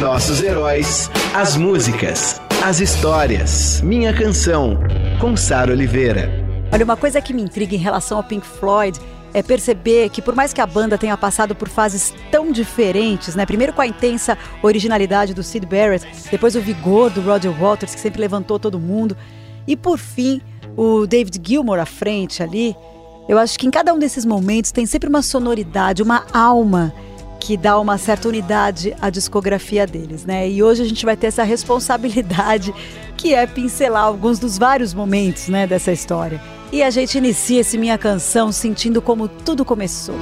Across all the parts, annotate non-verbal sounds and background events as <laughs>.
Nossos heróis, as músicas, as histórias. Minha canção, com Sara Oliveira. Olha, uma coisa que me intriga em relação ao Pink Floyd é perceber que por mais que a banda tenha passado por fases tão diferentes, né? Primeiro com a intensa originalidade do Sid Barrett, depois o vigor do Roger Waters, que sempre levantou todo mundo, e por fim o David Gilmour à frente ali, eu acho que em cada um desses momentos tem sempre uma sonoridade, uma alma que dá uma certa unidade à discografia deles, né? E hoje a gente vai ter essa responsabilidade que é pincelar alguns dos vários momentos, né, dessa história. E a gente inicia esse minha canção sentindo como tudo começou.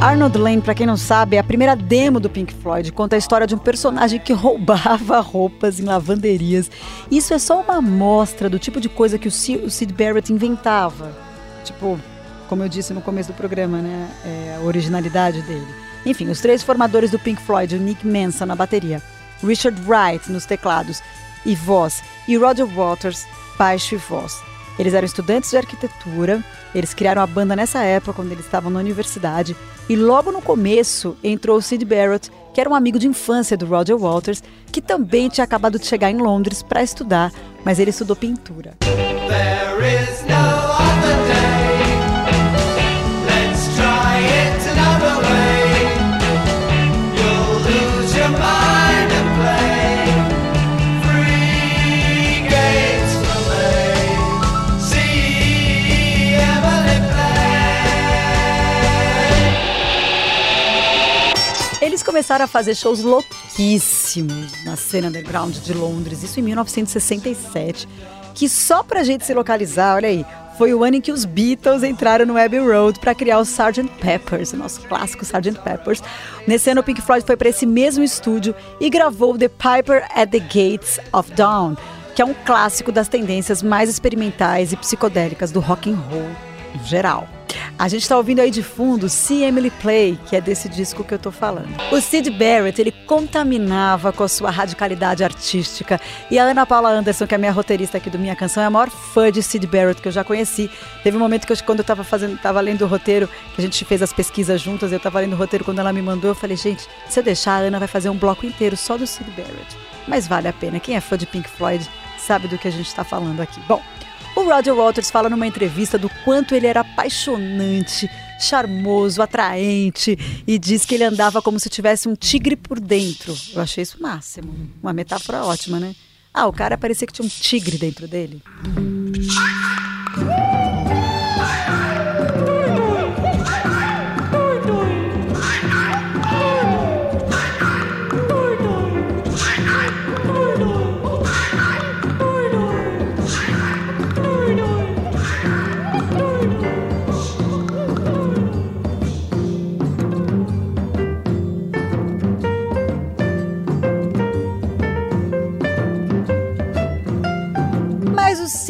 Arnold Lane, para quem não sabe, é a primeira demo do Pink Floyd. Conta a história de um personagem que <laughs> roubava roupas em lavanderias. Isso é só uma amostra do tipo de coisa que o Sid Barrett inventava. Tipo, como eu disse no começo do programa, né? É a originalidade dele. Enfim, os três formadores do Pink Floyd, o Nick Manson na bateria, Richard Wright nos teclados e voz, e Roger Waters, baixo e voz. Eles eram estudantes de arquitetura, eles criaram a banda nessa época, quando eles estavam na universidade, e logo no começo entrou o Sid Barrett, que era um amigo de infância do Roger Waters, que também tinha acabado de chegar em Londres para estudar, mas ele estudou pintura. Começaram a fazer shows louquíssimos na cena underground de Londres, isso em 1967, que só pra gente se localizar, olha aí, foi o ano em que os Beatles entraram no Abbey Road para criar o Sgt. Peppers, o nosso clássico Sgt. Peppers. Nesse ano, o Pink Floyd foi para esse mesmo estúdio e gravou The Piper at the Gates of Dawn, que é um clássico das tendências mais experimentais e psicodélicas do rock and roll em geral. A gente está ouvindo aí de fundo See Emily Play, que é desse disco que eu tô falando. O Sid Barrett, ele contaminava com a sua radicalidade artística. E a Ana Paula Anderson, que é a minha roteirista aqui do Minha Canção, é a maior fã de Sid Barrett que eu já conheci. Teve um momento que eu, quando eu estava fazendo, tava lendo o roteiro, que a gente fez as pesquisas juntas, eu estava lendo o roteiro quando ela me mandou, eu falei, gente, se eu deixar, a Ana vai fazer um bloco inteiro só do Sid Barrett. Mas vale a pena. Quem é fã de Pink Floyd sabe do que a gente está falando aqui. Bom, o Roger Waters fala numa entrevista do quanto ele era apaixonante, charmoso, atraente e diz que ele andava como se tivesse um tigre por dentro. Eu achei isso o máximo. Uma metáfora ótima, né? Ah, o cara parecia que tinha um tigre dentro dele.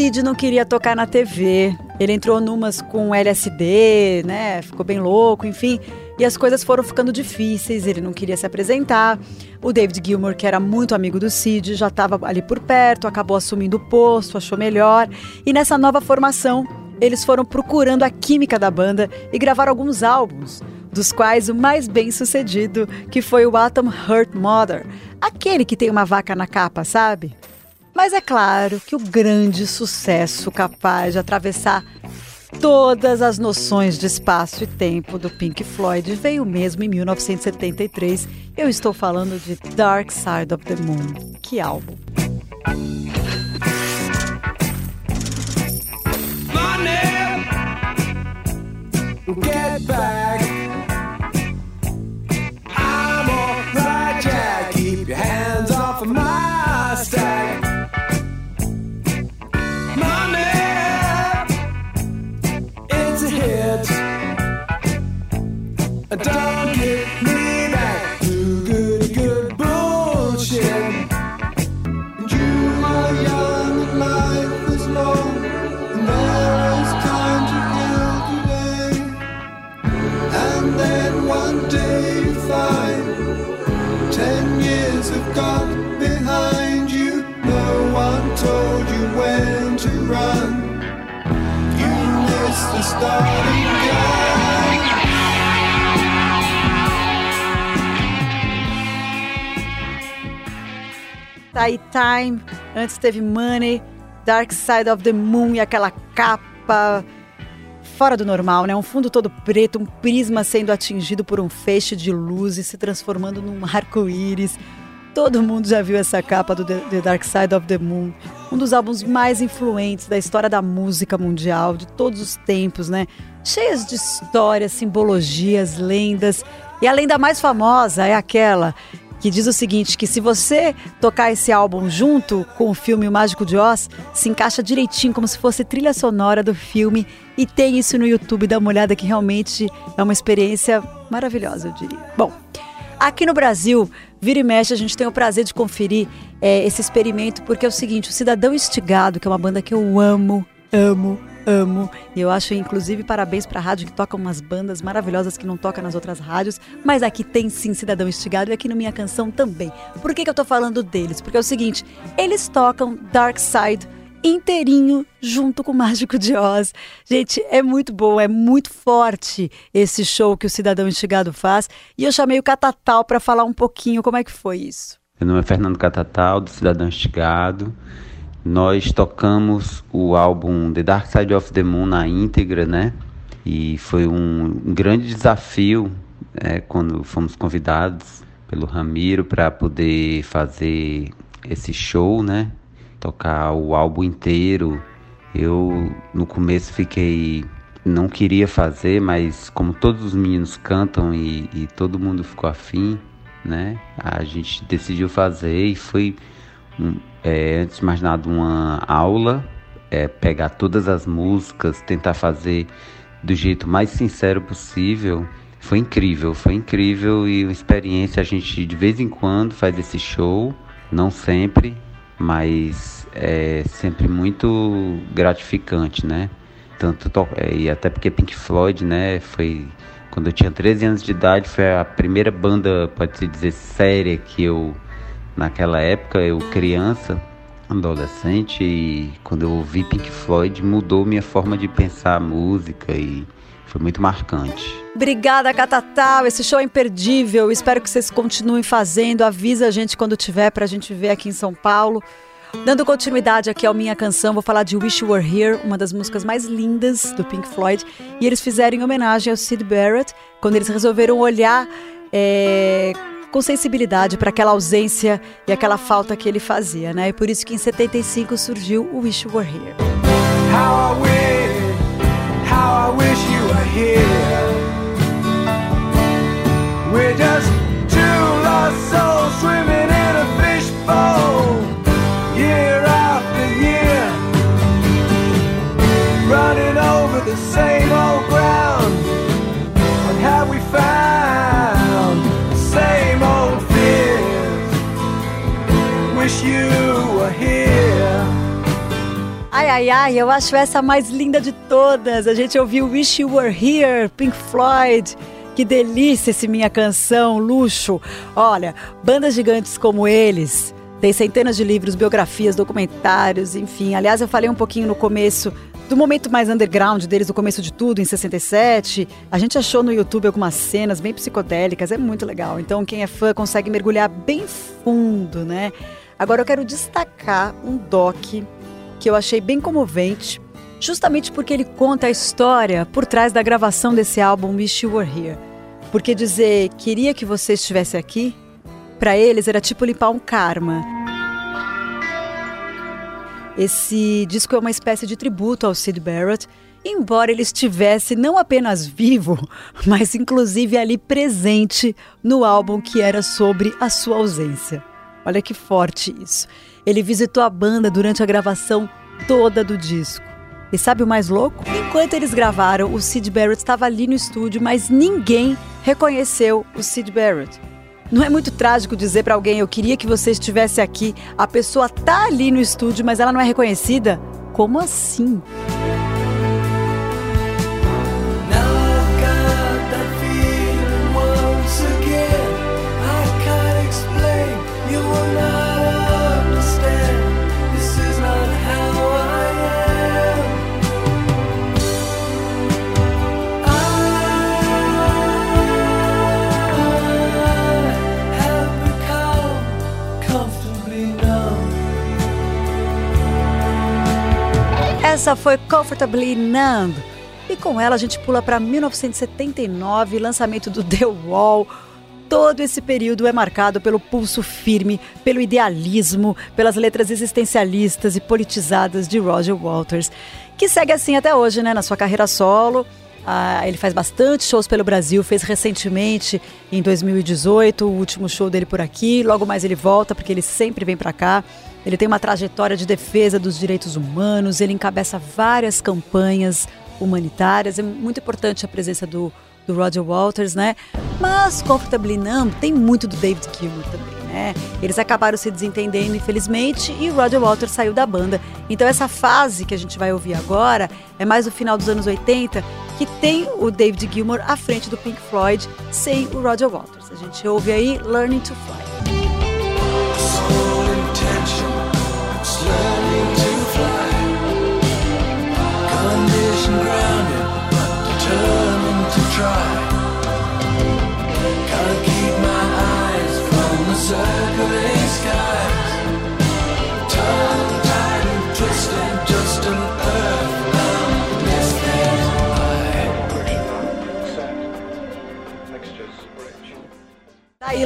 Cid não queria tocar na TV. Ele entrou numas com LSD, né? Ficou bem louco, enfim. E as coisas foram ficando difíceis, ele não queria se apresentar. O David Gilmour, que era muito amigo do Cid, já estava ali por perto, acabou assumindo o posto, achou melhor. E nessa nova formação, eles foram procurando a química da banda e gravaram alguns álbuns, dos quais o mais bem sucedido, que foi o Atom Heart Mother, aquele que tem uma vaca na capa, sabe? Mas é claro que o grande sucesso capaz de atravessar todas as noções de espaço e tempo do Pink Floyd veio mesmo em 1973. Eu estou falando de Dark Side of the Moon. Que álbum! Tá Time, antes teve Money, Dark Side of the Moon e aquela capa fora do normal, né? Um fundo todo preto, um prisma sendo atingido por um feixe de luz e se transformando num arco-íris. Todo mundo já viu essa capa do The Dark Side of the Moon, um dos álbuns mais influentes da história da música mundial de todos os tempos, né? Cheias de histórias, simbologias, lendas. E a lenda mais famosa é aquela que diz o seguinte: que se você tocar esse álbum junto com o filme O Mágico de Oz, se encaixa direitinho, como se fosse trilha sonora do filme. E tem isso no YouTube, dá uma olhada que realmente é uma experiência maravilhosa, eu diria. Bom, aqui no Brasil, vira e mexe, a gente tem o prazer de conferir é, esse experimento, porque é o seguinte: o Cidadão Estigado, que é uma banda que eu amo, amo, amo. E eu acho, inclusive, parabéns para a rádio que toca umas bandas maravilhosas que não toca nas outras rádios. Mas aqui tem sim Cidadão Estigado e aqui no Minha Canção também. Por que, que eu tô falando deles? Porque é o seguinte: eles tocam Dark Side inteirinho junto com o Mágico de Oz. Gente, é muito bom, é muito forte esse show que o Cidadão Estigado faz. E eu chamei o Catatal para falar um pouquinho como é que foi isso. Meu nome é Fernando Catatal, do Cidadão Estigado nós tocamos o álbum The Dark Side of the Moon na íntegra, né? E foi um, grande desafio é, quando fomos convidados pelo Ramiro para poder fazer esse show, né? Tocar o álbum inteiro. Eu no começo fiquei não queria fazer, mas como todos os meninos cantam e, e todo mundo ficou afim, né? A gente decidiu fazer e foi é, antes de mais nada, uma aula, é, pegar todas as músicas, tentar fazer do jeito mais sincero possível. Foi incrível, foi incrível e uma experiência. A gente de vez em quando faz esse show, não sempre, mas é sempre muito gratificante, né? Tanto é, e até porque Pink Floyd, né, foi quando eu tinha 13 anos de idade, foi a primeira banda, pode se dizer, séria que eu Naquela época, eu criança, adolescente, e quando eu ouvi Pink Floyd, mudou minha forma de pensar a música e foi muito marcante. Obrigada, Catatal. Esse show é imperdível. Espero que vocês continuem fazendo. Avisa a gente quando tiver para a gente ver aqui em São Paulo. Dando continuidade aqui à minha canção, vou falar de Wish You Were Here, uma das músicas mais lindas do Pink Floyd. E eles fizeram em homenagem ao Sid Barrett, quando eles resolveram olhar é, com sensibilidade para aquela ausência e aquela falta que ele fazia, né? E por isso que em 75 surgiu o Wish You Were Here. How I wish, how I wish you were here. We're just two lost souls swimming Ai, ai, eu acho essa a mais linda de todas. A gente ouviu Wish You Were Here, Pink Floyd. Que delícia esse minha canção, luxo. Olha, bandas gigantes como eles, tem centenas de livros, biografias, documentários, enfim. Aliás, eu falei um pouquinho no começo do momento mais underground deles, do começo de tudo, em 67. A gente achou no YouTube algumas cenas bem psicodélicas, é muito legal. Então, quem é fã consegue mergulhar bem fundo, né? Agora eu quero destacar um doc que eu achei bem comovente, justamente porque ele conta a história por trás da gravação desse álbum Wish You Were Here. Porque dizer queria que você estivesse aqui, para eles era tipo limpar um karma. Esse disco é uma espécie de tributo ao Sid Barrett, embora ele estivesse não apenas vivo, <laughs> mas inclusive ali presente no álbum que era sobre a sua ausência. Olha que forte isso. Ele visitou a banda durante a gravação toda do disco. E sabe o mais louco? Enquanto eles gravaram, o Sid Barrett estava ali no estúdio, mas ninguém reconheceu o Sid Barrett. Não é muito trágico dizer para alguém: eu queria que você estivesse aqui. A pessoa tá ali no estúdio, mas ela não é reconhecida? Como assim? Essa foi Comfortably Numb. E com ela a gente pula para 1979, lançamento do The Wall. Todo esse período é marcado pelo pulso firme, pelo idealismo, pelas letras existencialistas e politizadas de Roger Waters, que segue assim até hoje, né, na sua carreira solo. Ah, ele faz bastante shows pelo Brasil, fez recentemente, em 2018, o último show dele por aqui. Logo mais ele volta, porque ele sempre vem para cá. Ele tem uma trajetória de defesa dos direitos humanos, ele encabeça várias campanhas humanitárias. É muito importante a presença do, do Roger Walters, né? Mas Comfortably Numb tem muito do David Gilmour também, né? Eles acabaram se desentendendo, infelizmente, e o Roger Walters saiu da banda. Então essa fase que a gente vai ouvir agora é mais o final dos anos 80, que tem o David Gilmour à frente do Pink Floyd, sem o Roger Waters. A gente ouve aí Learning to Fly.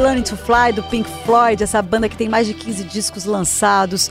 Learning to Fly do Pink Floyd, essa banda que tem mais de 15 discos lançados.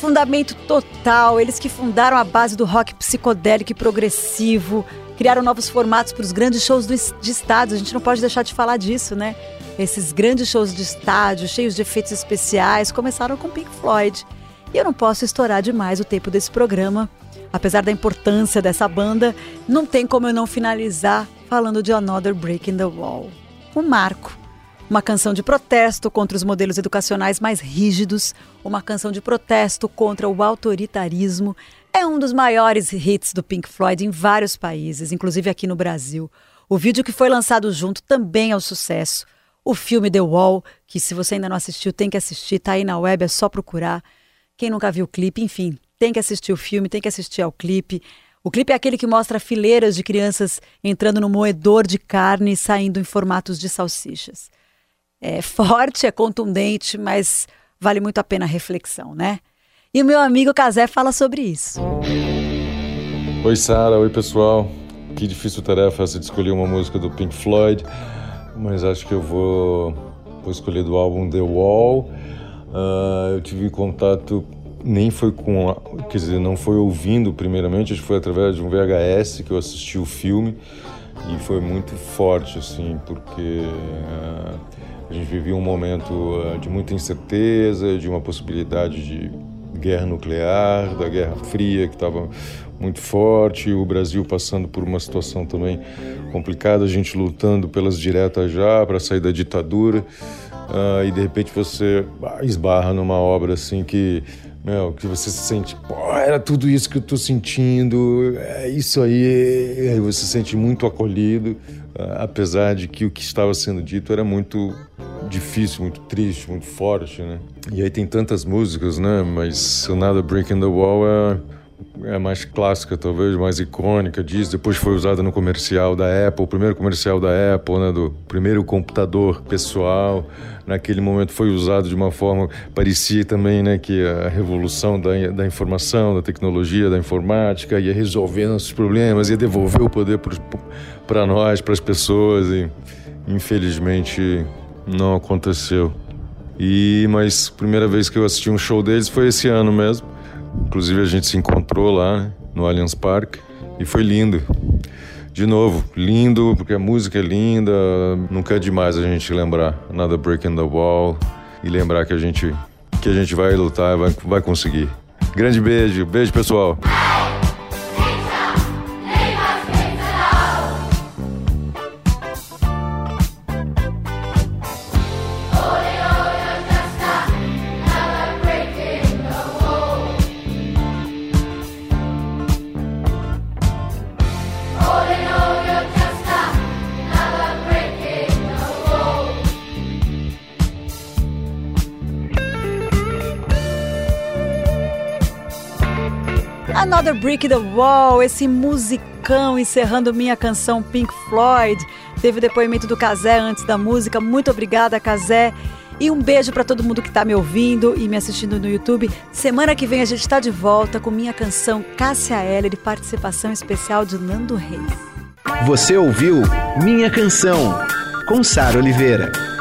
Fundamento total, eles que fundaram a base do rock psicodélico e progressivo, criaram novos formatos para os grandes shows de estádio. A gente não pode deixar de falar disso, né? Esses grandes shows de estádio, cheios de efeitos especiais, começaram com Pink Floyd. E eu não posso estourar demais o tempo desse programa. Apesar da importância dessa banda, não tem como eu não finalizar falando de Another Break in the Wall. Um marco uma canção de protesto contra os modelos educacionais mais rígidos, uma canção de protesto contra o autoritarismo. É um dos maiores hits do Pink Floyd em vários países, inclusive aqui no Brasil. O vídeo que foi lançado junto também é um sucesso. O filme The Wall, que se você ainda não assistiu, tem que assistir, tá aí na web, é só procurar. Quem nunca viu o clipe, enfim, tem que assistir o filme, tem que assistir ao clipe. O clipe é aquele que mostra fileiras de crianças entrando no moedor de carne e saindo em formatos de salsichas é forte, é contundente, mas vale muito a pena a reflexão, né? E o meu amigo Casé fala sobre isso. Oi, Sara. Oi, pessoal. Que difícil tarefa essa de escolher uma música do Pink Floyd, mas acho que eu vou, vou escolher do álbum The Wall. Uh, eu tive contato, nem foi com, a, quer dizer, não foi ouvindo primeiramente, acho que foi através de um VHS que eu assisti o filme e foi muito forte, assim, porque uh, a gente vivia um momento uh, de muita incerteza, de uma possibilidade de guerra nuclear, da Guerra Fria que estava muito forte, o Brasil passando por uma situação também complicada, a gente lutando pelas diretas já para sair da ditadura. Uh, e de repente você esbarra numa obra assim que meu, que você se sente, pô, era tudo isso que eu tô sentindo, é isso aí, aí você se sente muito acolhido, uh, apesar de que o que estava sendo dito era muito difícil, muito triste, muito forte, né? E aí tem tantas músicas, né? Mas Another Break in the Wall é é mais clássica, talvez, mais icônica disso. Depois foi usada no comercial da Apple, o primeiro comercial da Apple, né, do primeiro computador pessoal. Naquele momento foi usado de uma forma parecia também, né, que a revolução da, da informação, da tecnologia, da informática ia resolver nossos problemas, ia devolver o poder para nós, para as pessoas e infelizmente não aconteceu. E mas primeira vez que eu assisti um show deles foi esse ano mesmo. Inclusive a gente se encontrou lá né, no Allianz Parque e foi lindo. De novo, lindo, porque a música é linda, nunca é demais a gente lembrar Nada Breaking the Wall e lembrar que a gente que a gente vai lutar, vai, vai conseguir. Grande beijo, beijo pessoal. Another Brick the Wall, esse musicão encerrando minha canção Pink Floyd. Teve o depoimento do Kazé antes da música. Muito obrigada, Kazé. E um beijo para todo mundo que está me ouvindo e me assistindo no YouTube. Semana que vem a gente está de volta com minha canção Cássia Heller e participação especial de Nando Reis. Você ouviu Minha Canção, com Sara Oliveira.